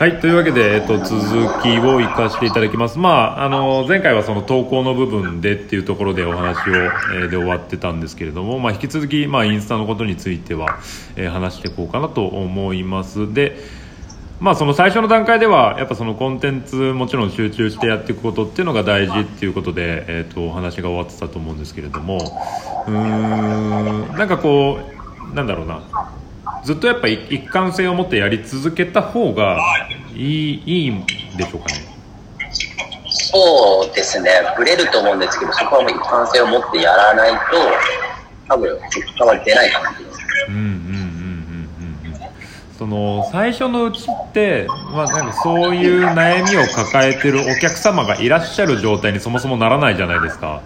はい、というわけで、えっと、続きを行かせていただきます。まあ、あの、前回はその投稿の部分でっていうところでお話を、えーで終わってたんですけれども、まあ、引き続き、まあ、インスタのことについては、えー話していこうかなと思います。で、まあ、その最初の段階では、やっぱそのコンテンツもちろん集中してやっていくことっていうのが大事っていうことで、えっと、お話が終わってたと思うんですけれども、うーん、なんかこう、なんだろうな、ずっとやっぱ一一貫性を持ってやり続けた方がいいいいんでしょうかね。そうですね、ブレると思うんですけど、そこはもう一貫性を持ってやらないと、多分結果は出ないかなと思います。うんうんうんうんうんうん。その最初のうちって、まあ、なんかそういう悩みを抱えてるお客様がいらっしゃる状態にそもそもならないじゃないですか。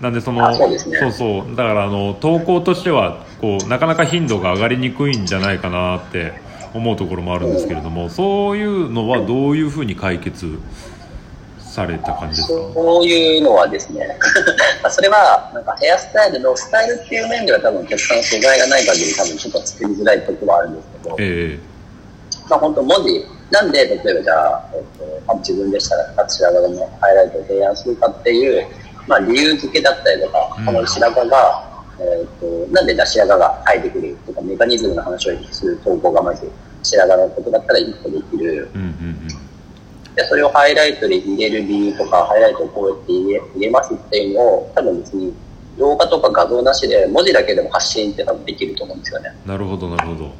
なんでそのあそうね。そうそう。だからあの投稿としてはこうなかなか頻度が上がりにくいんじゃないかなって思うところもあるんですけれども、そういうのはどういうふうに解決された感じですか？そういうのはですね、ま あそれはなんかヘアスタイルのスタイルっていう面では多分お客さんの素材がない限り多分ちょっと作りづらいところはあるんですけど、えまあ本当文字、なんで例えばじゃあ、えっとまあ自分でしたら白髪のハイライトを提案するかっていう、まあ理由付けだったりとか、うんこの白髪が、えっとなんで白髪が生えてくるとかメカニズムの話をする投稿がまず白髪のことだったら一個できる。えうんうんで、それをハイライトで入れる理由とか、ハイライトをこうやって入れ入れますっていうのを、多分別に動画とか画像なしで文字だけでも発信って多分できると思うんですよね。うん。なるほどなるほど。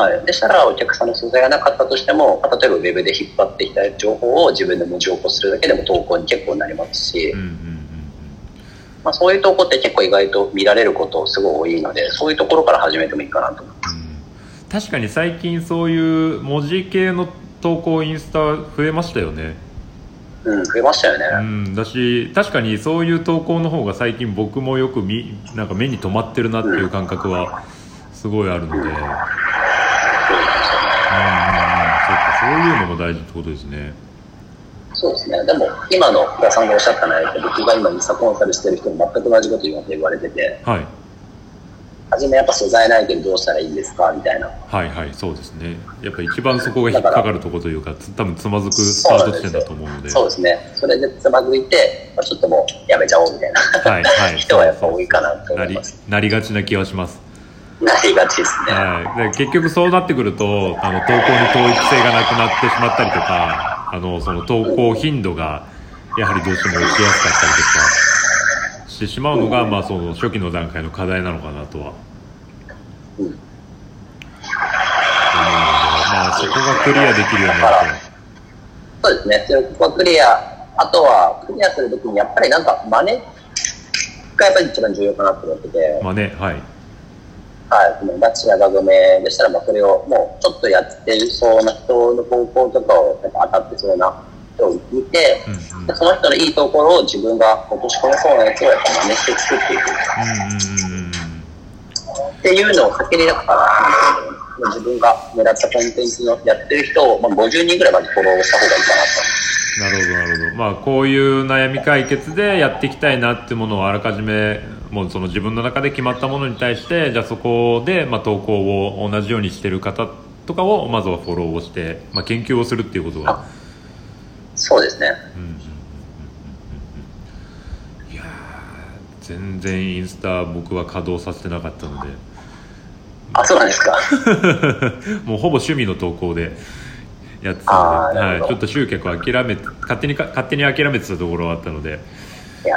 はい。でしたら、お客さんの素材がなかったとしても、まあ例えばウェブで引っ張ってきた情報を自分で文字起こするだけでも投稿に結構なりますし、うんうんうんまあそういう投稿って結構意外と見られることすごい多いので、そういうところから始めてもいいかなと思います。うん確かに最近そういう文字系の投稿インスタ増えましたよね。うん、増えましたよね。うん、だし確かにそういう投稿の方が最近僕もよく見なんか目に留まってるなっていう感覚はすごいあるので、うんうんうん、そういうのも大事ってことですね。そうですね。でも、今の福田さんがおっしゃった内容って、僕が今インスタコンサルしてる人に全く同じこと言わ言われてて、はい初めやっぱ素材ないけどどうしたらいいんですか？みたいな。はいはいそうですねやっぱ一番そこが引っかかるところというかつ多分つまずくスタート地点だと思うのでそうですね。それでつまずいて、まあちょっともうやめちゃおうみたいな、はいはい 人はやっぱ多いかなとなり思います。なりがちな気はします。なりがちですね。はい、で結局そうなってくるとあの投稿に統一性がなくなってしまったりとかあのその投稿頻度がやはりどうしても落ちやすかったりとかしてしまうのが、まあ、その初期の段階の課題なのかなとは。うん。思うので、まあ、そこがクリアできるようになるそうですね。それここはクリア。あとは、クリアするときにやっぱりなんか真似がやっぱり一番重要かなと思ってて。と、まあねはいはい、この拉致やがめでしたら、まあ、それをもうちょっとやってそうな人の投稿とかをやっぱ当たってそうな人を見て、うんうん。でその人のいいところを自分が落とし込めそうなやつをやっぱ真似して作っていくう。んうんうんうんっていうのをかけりだから、自分が狙ったコンテンツのやってる人を、まあ、50人ぐらいまでフォローした方がいいかなと。なるほどなるほど。まあこういう悩み解決でやっていきたいなっていうものをあらかじめもうその自分の中で決まったものに対してじゃあそこでまあ投稿を同じようにしてる方とかをまずはフォローをして、まあ、研究をするっていうことが、そうですね。うんうんうんうんうん。いやー全然インスタ僕は稼働させてなかったので。あ、そうなんですか。もうほぼ趣味の投稿でやってたので、はい、ちょっと集客を諦めて勝手にか勝手に諦めてたところはあったので。いや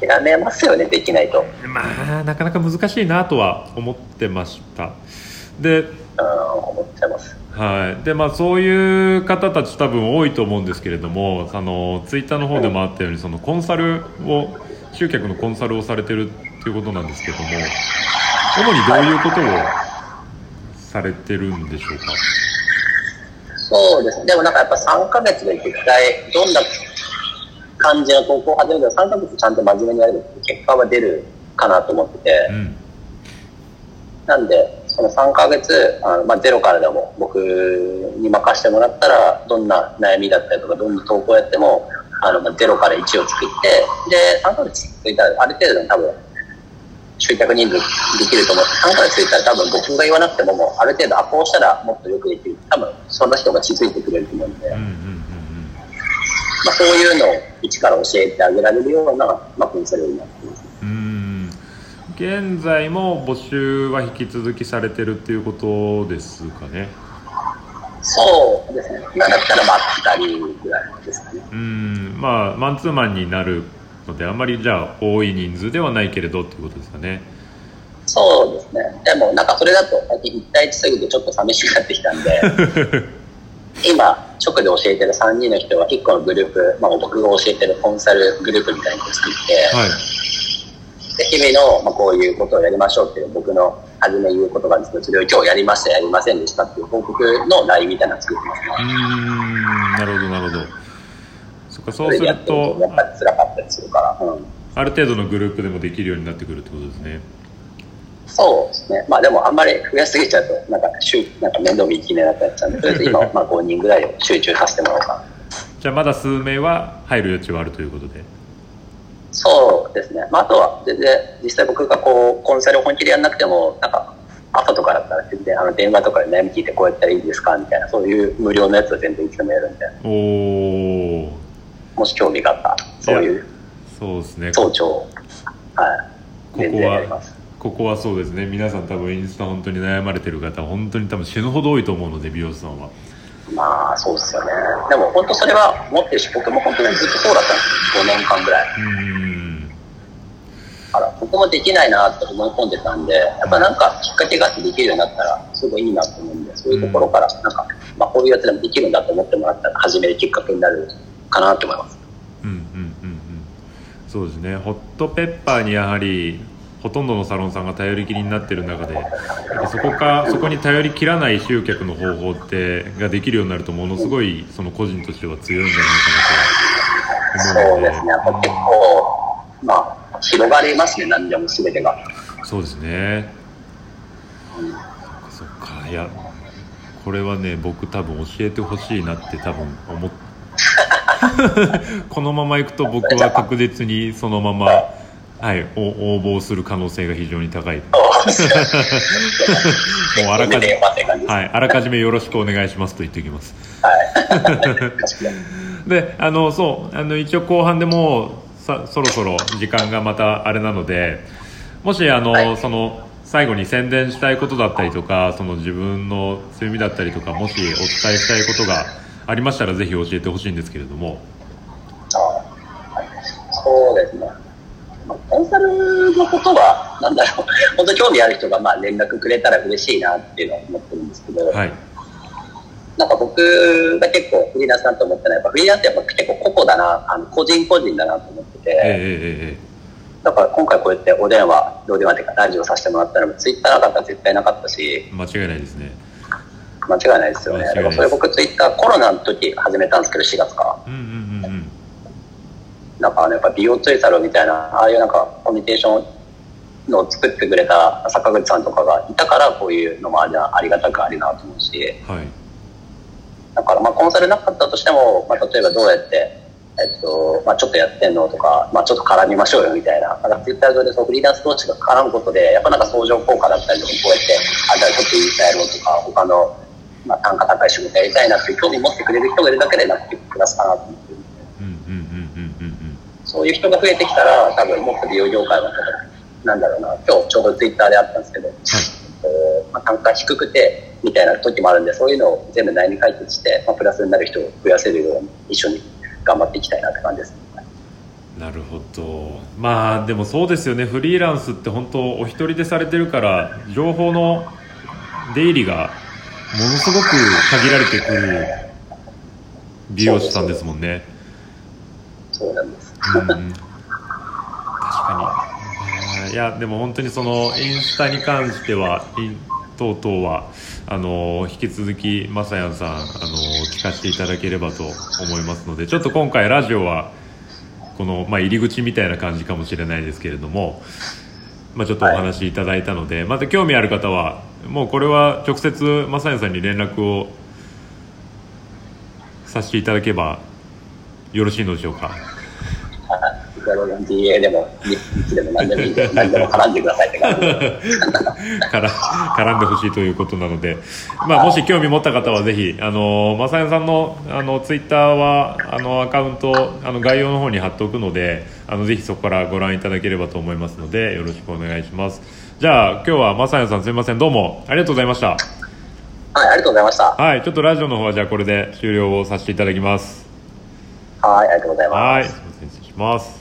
ー、諦めますよね、できないと。まあなかなか難しいなとは思ってましたで,、うん、思っちゃいます。はいでまあ、そういう方たち多分多いと思うんですけれどもあのツイッターの方でもあったようにそのコンサルを集客のコンサルをされてるっていうことなんですけども主にどういうことをされてるんでしょうか？そうです。でもなんかやっぱ3ヶ月で絶対、どんな感じの投稿を始めても3ヶ月ちゃんと真面目にやると結果は出るかなと思ってて、うんなんで、その3ヶ月、あのまあ、ゼロからでも僕に任せてもらったら、どんな悩みだったりとか、どんな投稿やっても、あの、まあ、ゼロから1を作って、で、3ヶ月続いたら、ある程度の多分、集客人数できると思って、3ヶ月で言ったら多分僕が言わなくてももうある程度、あ、こうしたらもっとよくできる。多分その人が気づいてくれると思うんで、うんうんうんうんまあそういうのを一から教えてあげられるような、まあコンサルになってます。うん現在も募集は引き続きされてるっていうことですかねそうですね。今だったらまあ2人ぐらいですかね。うんまあマンツーマンになるのであまりじゃあ多い人数ではないけれどっていうことですかねそうですね。でもなんかそれだと最近1対1すぎてちょっと寂しくなってきたんで、今、直で教えてる3人の人は1個のグループ、まあ僕が教えてるコンサルグループみたいなのを作って、はいで日々の、まあ、こういうことをやりましょうっていう僕の初め言うことがあるんですけど、それを今日やりました、やりませんでしたっていう報告の LINE みたいなのを作ってますうね。んなるほどなるほどそっかそそうれするととやっぱり辛かったりするから、うん。ある程度のグループでもできるようになってくるってことですねそうですね。まあでもあんまり増やしすぎちゃうと、なんか、しゅなんか面倒見きれなくなっちゃうんで、とりあえず今は まあ5人ぐらいを集中させてもらおうかな。じゃあまだ数名は入る余地はあるということでそうですね。まああとは全然、実際僕がこう、コンサルを本気でやんなくても、なんか、朝とかだったら全然あの電話とかで悩み聞いてこうやったらいいですかみたいな、そういう無料のやつは全然いつでもやるんで、おおもし興味があったら、そういうそうですねはい、全ここは。ここはそうですね皆さん多分インスタ本当に悩まれてる方本当に多分死ぬほど多いと思うので美容師さんはまあ、そうですよね。でも本当それは持ってるし、僕も本当にずっとそうだったんですよ。5年間ぐらい。うーんだから僕もできないなって思い込んでたんで、やっぱなんかきっかけがあってできるようになったら、すごいいいなと思うんで、そういうところから、なんか、まあこういうやつでもできるんだと思ってもらったら、始めるきっかけになるかなと思います。うんうんうんうんそうですねホットペッパーにやはりほとんどのサロンさんが頼りきりになってる中でそこかそこに頼りきらない集客の方法ってができるようになるとものすごいその個人としては強いんじゃないかなと思うのでそうですね。やっぱ結構、まあ、広がりますね、何でも全てが。そうですねそっかいやこれはね僕多分教えてほしいなって多分思っこのままいくと僕は確実にそのまま、はい、お応募する可能性が非常に高い もうあらかじめ。はい、あらかじめよろしくお願いしますと言っておきます。であのそうあの一応後半でもうさそろそろ時間がまたあれなのでもしあの、はいその最後に宣伝したいことだったりとかその自分の強みだったりとかもしお伝えしたいことがありましたらぜひ教えてほしいんですけれども。あはい。そうですね。まあコンサルのことは、なんだろう、本当に興味ある人がまあ連絡くれたら嬉しいなっていうのは思ってるんですけど、はい。なんか僕が結構フリーランスだと思ってない、やっぱフリーランスってやっぱ結構個々だな、あの個人個人だなと思ってて、だから今回こうやってお電話、お電話っていうかラジオさせてもらったら、ツイッターなかったら絶対なかったし、え間違いないですね間違いないですよね。だからそれ僕ツイッターコロナの時始めたんですけど、4月から。うんうんうんうん。なんかあのやっぱ美容ツイサロみたいな、ああいうなんかコミュニケーションのを作ってくれた坂口さんとかがいたから、こういうのもありありがたくありなと思うし、はい。だからまあコンサルなかったとしても、まあ、例えばどうやって、えっと、まあちょっとやってんのとか、まあちょっと絡みましょうよみたいな、なんかツイッター上でそうフリーランス同士が絡むことで、やっぱなんか相乗効果だったりとか、こうやって、あ、じゃあちょっとインスタやろうとか、他の、まあ単価高い仕事やりたいなって興味持ってくれる人がいるだけで、なんか結構プラスかなと思ってるんで。うんうんうんうんうんうんそういう人が増えてきたら、多分もっと美容業界は、なんだろうな、今日ちょうどツイッターであったんですけど、えっとまあ、単価低くて、みたいな時もあるんで、そういうのを全部悩み解決して、まあ、プラスになる人を増やせるように、一緒に頑張っていきたいなって感じです。なるほど。まあでもそうですよね。フリーランスって本当お一人でされてるから情報の出入りがものすごく限られてくる美容師さんですもんね。そうなんです。うん。うん確かに。いやでも本当にそのインスタに関しては等々はあの引き続きまさやんさんあの聞かせていただければと思いますのでちょっと今回ラジオはこの、まあ、入り口みたいな感じかもしれないですけれども、まあ、ちょっとお話しいただいたので、また興味ある方はもうこれは直接まさやんさんに連絡をさせていただけばよろしいのでしょうか？DA でも、何でもいいんで、何でも絡んでくださいって絡んでほしいということなので、まあ、もし興味持った方はぜひあの正代さんのあのツイッターはあのアカウントあの概要の方に貼っておくのであのぜひそこからご覧いただければと思いますのでよろしくお願いしますじゃあ今日は正代さんすみません。どうも。ありがとうございました。はい、ありがとうございました。はいちょっとラジオの方はじゃあこれで終了をさせていただきます。はい、ありがとうございます。はい失礼します